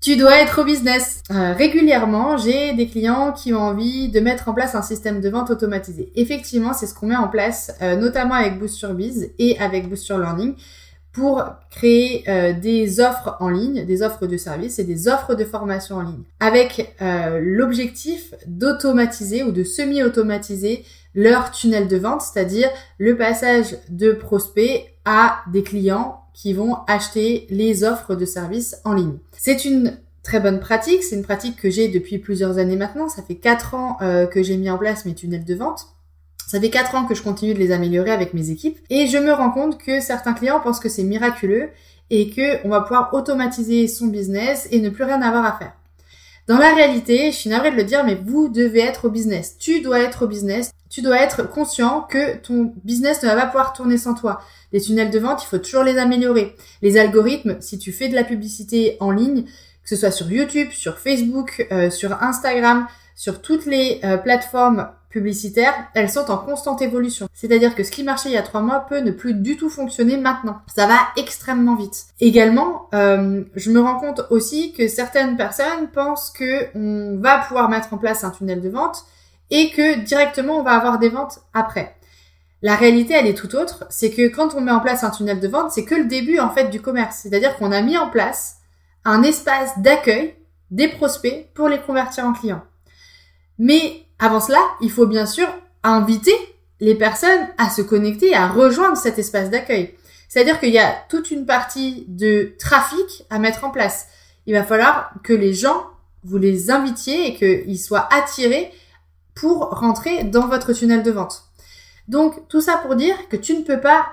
Tu dois être au business. Euh, régulièrement, j'ai des clients qui ont envie de mettre en place un système de vente automatisé. Effectivement, c'est ce qu'on met en place, euh, notamment avec Boost sur Biz et avec Boost Learning, pour créer euh, des offres en ligne, des offres de services et des offres de formation en ligne, avec l'objectif d'automatiser ou de semi-automatiser leur tunnel de vente, c'est-à-dire le passage de prospects à des clients qui vont acheter les offres de services en ligne. C'est une très bonne pratique, c'est une pratique que j'ai depuis plusieurs années maintenant, ça fait quatre ans euh, que j'ai mis en place mes tunnels de vente. Ça fait quatre ans que je continue de les améliorer avec mes équipes et je me rends compte que certains clients pensent que c'est miraculeux et que on va pouvoir automatiser son business et ne plus rien avoir à faire. Dans la réalité, je suis navrée de le dire, mais vous devez être au business. Tu dois être au business. Tu dois être conscient que ton business ne va pas pouvoir tourner sans toi. Les tunnels de vente, il faut toujours les améliorer. Les algorithmes, si tu fais de la publicité en ligne, que ce soit sur YouTube, sur Facebook, euh, sur Instagram, sur toutes les euh, plateformes publicitaires, elles sont en constante évolution. C'est-à-dire que ce qui marchait il y a trois mois peut ne plus du tout fonctionner maintenant. Ça va extrêmement vite. Également, euh, je me rends compte aussi que certaines personnes pensent que on va pouvoir mettre en place un tunnel de vente et que directement on va avoir des ventes après. La réalité, elle est tout autre. C'est que quand on met en place un tunnel de vente, c'est que le début, en fait, du commerce. C'est-à-dire qu'on a mis en place un espace d'accueil des prospects pour les convertir en clients. Mais avant cela, il faut bien sûr inviter les personnes à se connecter, à rejoindre cet espace d'accueil. C'est-à-dire qu'il y a toute une partie de trafic à mettre en place. Il va falloir que les gens, vous les invitiez et qu'ils soient attirés pour rentrer dans votre tunnel de vente. Donc tout ça pour dire que tu ne peux pas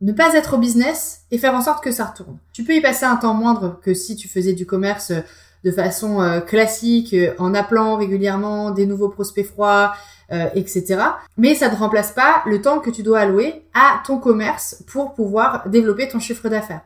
ne pas être au business et faire en sorte que ça retourne. Tu peux y passer un temps moindre que si tu faisais du commerce de façon euh, classique, euh, en appelant régulièrement des nouveaux prospects froids, etc. Mais ça ne remplace pas le temps que tu dois allouer à ton commerce pour pouvoir développer ton chiffre d'affaires.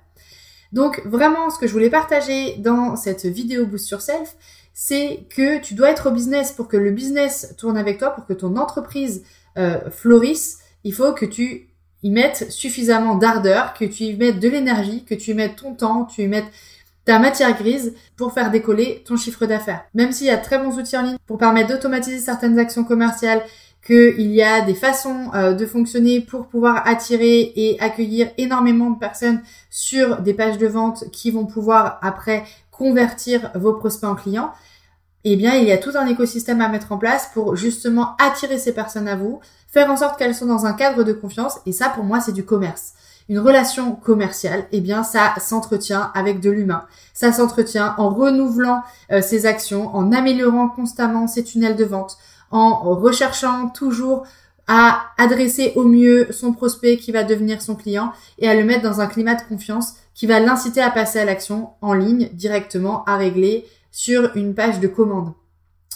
Donc vraiment, ce que je voulais partager dans cette vidéo Boost sur Self, c'est que tu dois être au business pour que le business tourne avec toi, pour que ton entreprise euh, florissent, il faut que tu y mettes suffisamment d'ardeur, que tu y mettes de l'énergie, que tu y mettes ton temps, tu y mettes ta matière grise pour faire décoller ton chiffre d'affaires. Même s'il y a très bons outils en ligne pour permettre d'automatiser certaines actions commerciales, qu'il y a des façons euh, de fonctionner pour pouvoir attirer et accueillir énormément de personnes sur des pages de vente qui vont pouvoir après convertir vos prospects en clients, eh bien, il y a tout un écosystème à mettre en place pour justement attirer ces personnes à vous, faire en sorte qu'elles sont dans un cadre de confiance. Et ça, pour moi, c'est du commerce. Une relation commerciale, eh bien, ça s'entretient avec de l'humain. Ça s'entretient en renouvelant euh, ses actions, en améliorant constamment ses tunnels de vente, en recherchant toujours à adresser au mieux son prospect qui va devenir son client et à le mettre dans un climat de confiance qui va l'inciter à passer à l'action en ligne directement, à régler sur une page de commande.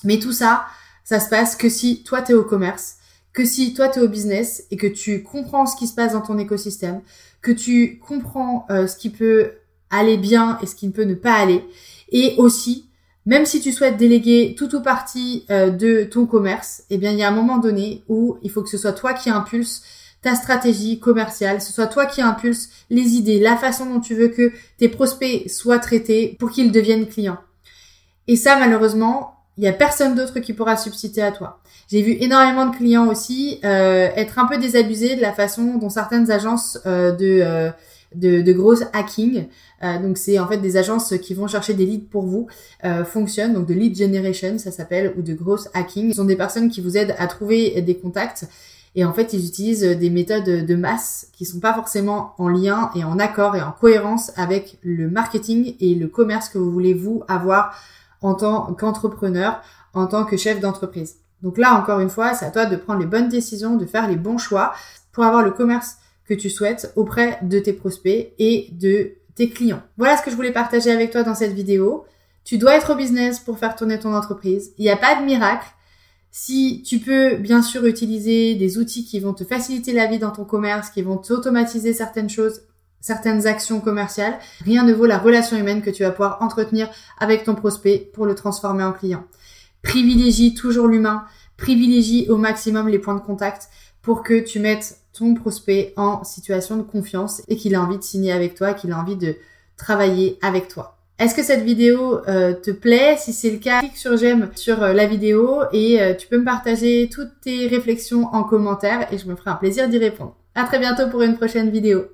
Mais tout ça, ça se passe que si toi tu es au commerce, que si toi tu es au business et que tu comprends ce qui se passe dans ton écosystème, que tu comprends euh, ce qui peut aller bien et ce qui ne peut ne pas aller. Et aussi, même si tu souhaites déléguer tout ou partie euh, de ton commerce, eh bien il y a un moment donné où il faut que ce soit toi qui impulse ta stratégie commerciale, ce soit toi qui impulse les idées, la façon dont tu veux que tes prospects soient traités pour qu'ils deviennent clients. Et ça, malheureusement, il y a personne d'autre qui pourra substituer à toi. J'ai vu énormément de clients aussi euh, être un peu désabusés de la façon dont certaines agences euh, de, euh, de, de gros hacking, euh, donc c'est en fait des agences qui vont chercher des leads pour vous, fonctionnent, donc de lead generation ça s'appelle, ou de gross hacking. Ce sont des personnes qui vous aident à trouver des contacts et en fait, ils utilisent des méthodes de masse qui sont pas forcément en lien et en accord et en cohérence avec le marketing et le commerce que vous voulez vous avoir en tant qu'entrepreneur, en tant que chef d'entreprise. Donc là, encore une fois, c'est à toi de prendre les bonnes décisions, de faire les bons choix pour avoir le commerce que tu souhaites auprès de tes prospects et de tes clients. Voilà ce que je voulais partager avec toi dans cette vidéo. Tu dois être au business pour faire tourner ton entreprise. Il n'y a pas de miracle. Si tu peux bien sûr utiliser des outils qui vont te faciliter la vie dans ton commerce, qui vont t'automatiser certaines choses, certaines actions commerciales, rien ne vaut la relation humaine que tu vas pouvoir entretenir avec ton prospect pour le transformer en client. Privilégie toujours l'humain, privilégie au maximum les points de contact pour que tu mettes ton prospect en situation de confiance et qu'il a envie de signer avec toi, qu'il a envie de travailler avec toi. Est-ce que cette vidéo euh, te plaît? Si c'est le cas, clique sur j'aime sur euh, la vidéo et euh, tu peux me partager toutes tes réflexions en commentaire et je me ferai un plaisir d'y répondre. À très bientôt pour une prochaine vidéo.